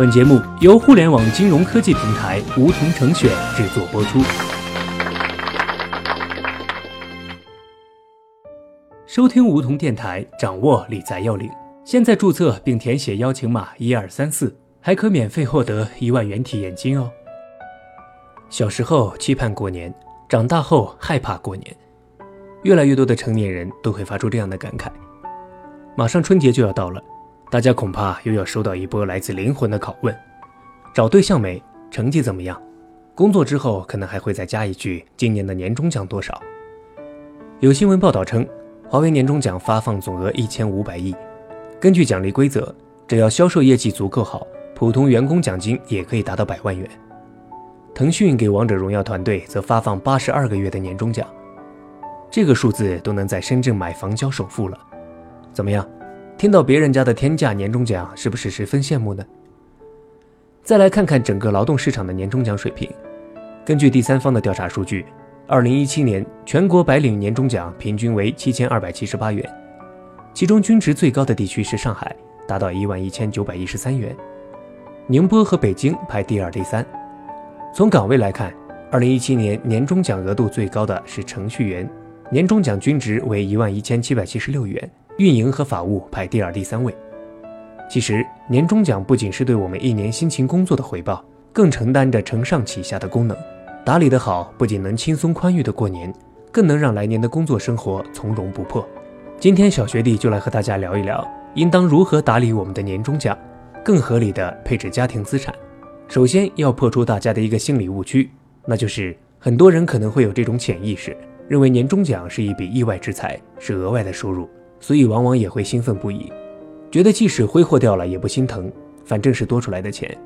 本节目由互联网金融科技平台梧桐城选制作播出。收听梧桐电台，掌握理财要领。现在注册并填写邀请码一二三四，还可免费获得一万元体验金哦。小时候期盼过年，长大后害怕过年。越来越多的成年人都会发出这样的感慨：马上春节就要到了，大家恐怕又要收到一波来自灵魂的拷问。找对象没？成绩怎么样？工作之后可能还会再加一句：今年的年终奖多少？有新闻报道称，华为年终奖发放总额一千五百亿。根据奖励规则，只要销售业绩足够好，普通员工奖金也可以达到百万元。腾讯给王者荣耀团队则发放八十二个月的年终奖。这个数字都能在深圳买房交首付了，怎么样？听到别人家的天价年终奖，是不是十分羡慕呢？再来看看整个劳动市场的年终奖水平。根据第三方的调查数据，二零一七年全国白领年终奖平均为七千二百七十八元，其中均值最高的地区是上海，达到一万一千九百一十三元，宁波和北京排第二、第三。从岗位来看，二零一七年年终奖额度最高的是程序员。年终奖均值为一万一千七百七十六元，运营和法务排第二、第三位。其实，年终奖不仅是对我们一年辛勤工作的回报，更承担着承上启下的功能。打理得好，不仅能轻松宽裕的过年，更能让来年的工作生活从容不迫。今天，小学弟就来和大家聊一聊，应当如何打理我们的年终奖，更合理的配置家庭资产。首先要破除大家的一个心理误区，那就是很多人可能会有这种潜意识。认为年终奖是一笔意外之财，是额外的收入，所以往往也会兴奋不已，觉得即使挥霍掉了也不心疼，反正是多出来的钱。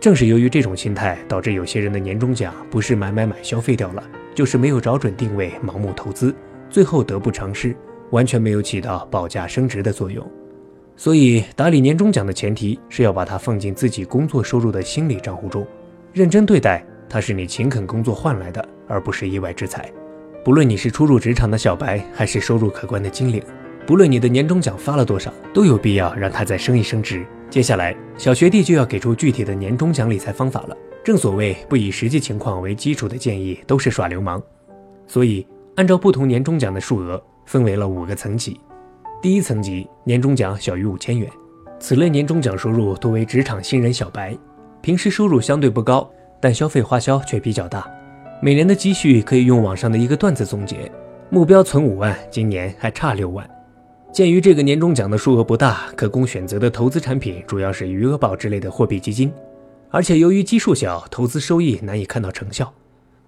正是由于这种心态，导致有些人的年终奖不是买买买消费掉了，就是没有找准定位，盲目投资，最后得不偿失，完全没有起到保价升值的作用。所以，打理年终奖的前提是要把它放进自己工作收入的心理账户中，认真对待，它是你勤恳工作换来的，而不是意外之财。不论你是初入职场的小白，还是收入可观的精灵，不论你的年终奖发了多少，都有必要让它再升一升值。接下来，小学弟就要给出具体的年终奖理财方法了。正所谓，不以实际情况为基础的建议都是耍流氓。所以，按照不同年终奖的数额，分为了五个层级。第一层级，年终奖小于五千元，此类年终奖收入多为职场新人小白，平时收入相对不高，但消费花销却比较大。每年的积蓄可以用网上的一个段子总结：目标存五万，今年还差六万。鉴于这个年终奖的数额不大，可供选择的投资产品主要是余额宝之类的货币基金，而且由于基数小，投资收益难以看到成效，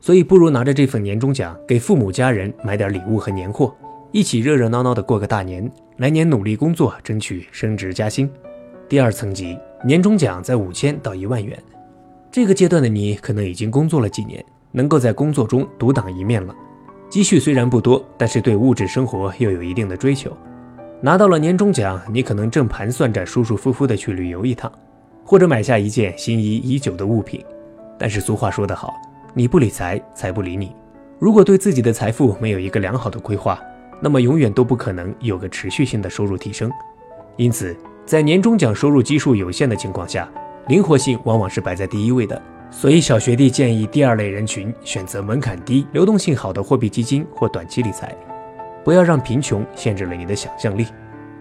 所以不如拿着这份年终奖给父母家人买点礼物和年货，一起热热闹闹的过个大年，来年努力工作，争取升职加薪。第二层级年终奖在五千到一万元，这个阶段的你可能已经工作了几年。能够在工作中独当一面了，积蓄虽然不多，但是对物质生活又有一定的追求。拿到了年终奖，你可能正盘算着舒舒服服的去旅游一趟，或者买下一件心仪已久的物品。但是俗话说得好，你不理财，财不理你。如果对自己的财富没有一个良好的规划，那么永远都不可能有个持续性的收入提升。因此，在年终奖收入基数有限的情况下，灵活性往往是摆在第一位的。所以，小学弟建议第二类人群选择门槛低、流动性好的货币基金或短期理财，不要让贫穷限制了你的想象力。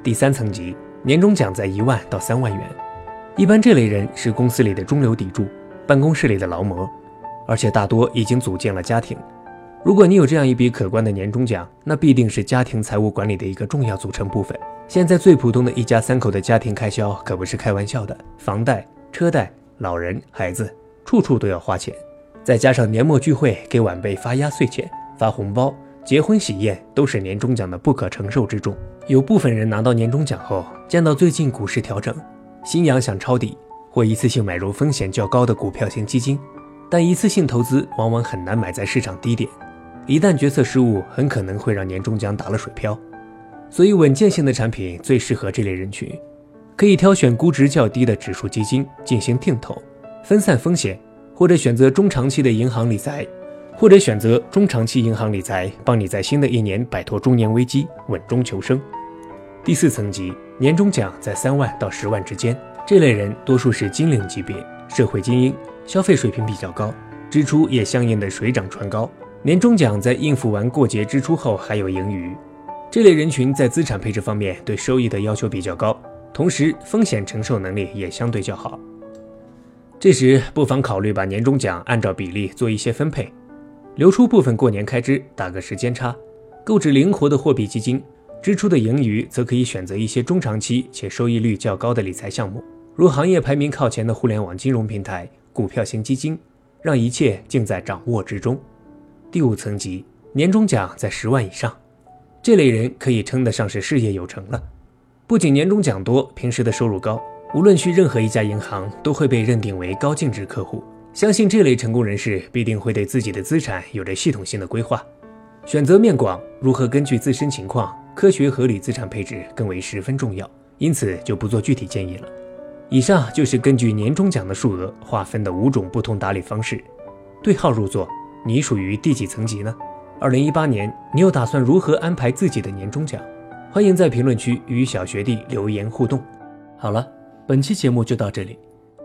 第三层级，年终奖在一万到三万元，一般这类人是公司里的中流砥柱，办公室里的劳模，而且大多已经组建了家庭。如果你有这样一笔可观的年终奖，那必定是家庭财务管理的一个重要组成部分。现在最普通的一家三口的家庭开销可不是开玩笑的，房贷、车贷、老人、孩子。处处都要花钱，再加上年末聚会、给晚辈发压岁钱、发红包、结婚喜宴，都是年终奖的不可承受之重。有部分人拿到年终奖后，见到最近股市调整，心痒想抄底，或一次性买入风险较高的股票型基金，但一次性投资往往很难买在市场低点，一旦决策失误，很可能会让年终奖打了水漂。所以，稳健性的产品最适合这类人群，可以挑选估值较低的指数基金进行定投。分散风险，或者选择中长期的银行理财，或者选择中长期银行理财，帮你在新的一年摆脱中年危机，稳中求生。第四层级年终奖在三万到十万之间，这类人多数是金领级别，社会精英，消费水平比较高，支出也相应的水涨船高。年终奖在应付完过节支出后还有盈余。这类人群在资产配置方面对收益的要求比较高，同时风险承受能力也相对较好。这时不妨考虑把年终奖按照比例做一些分配，留出部分过年开支，打个时间差，购置灵活的货币基金。支出的盈余则可以选择一些中长期且收益率较高的理财项目，如行业排名靠前的互联网金融平台、股票型基金，让一切尽在掌握之中。第五层级，年终奖在十万以上，这类人可以称得上是事业有成了。不仅年终奖多，平时的收入高，无论去任何一家银行，都会被认定为高净值客户。相信这类成功人士必定会对自己的资产有着系统性的规划，选择面广，如何根据自身情况。科学合理资产配置更为十分重要，因此就不做具体建议了。以上就是根据年终奖的数额划分的五种不同打理方式。对号入座，你属于第几层级呢？二零一八年，你又打算如何安排自己的年终奖？欢迎在评论区与小学弟留言互动。好了，本期节目就到这里。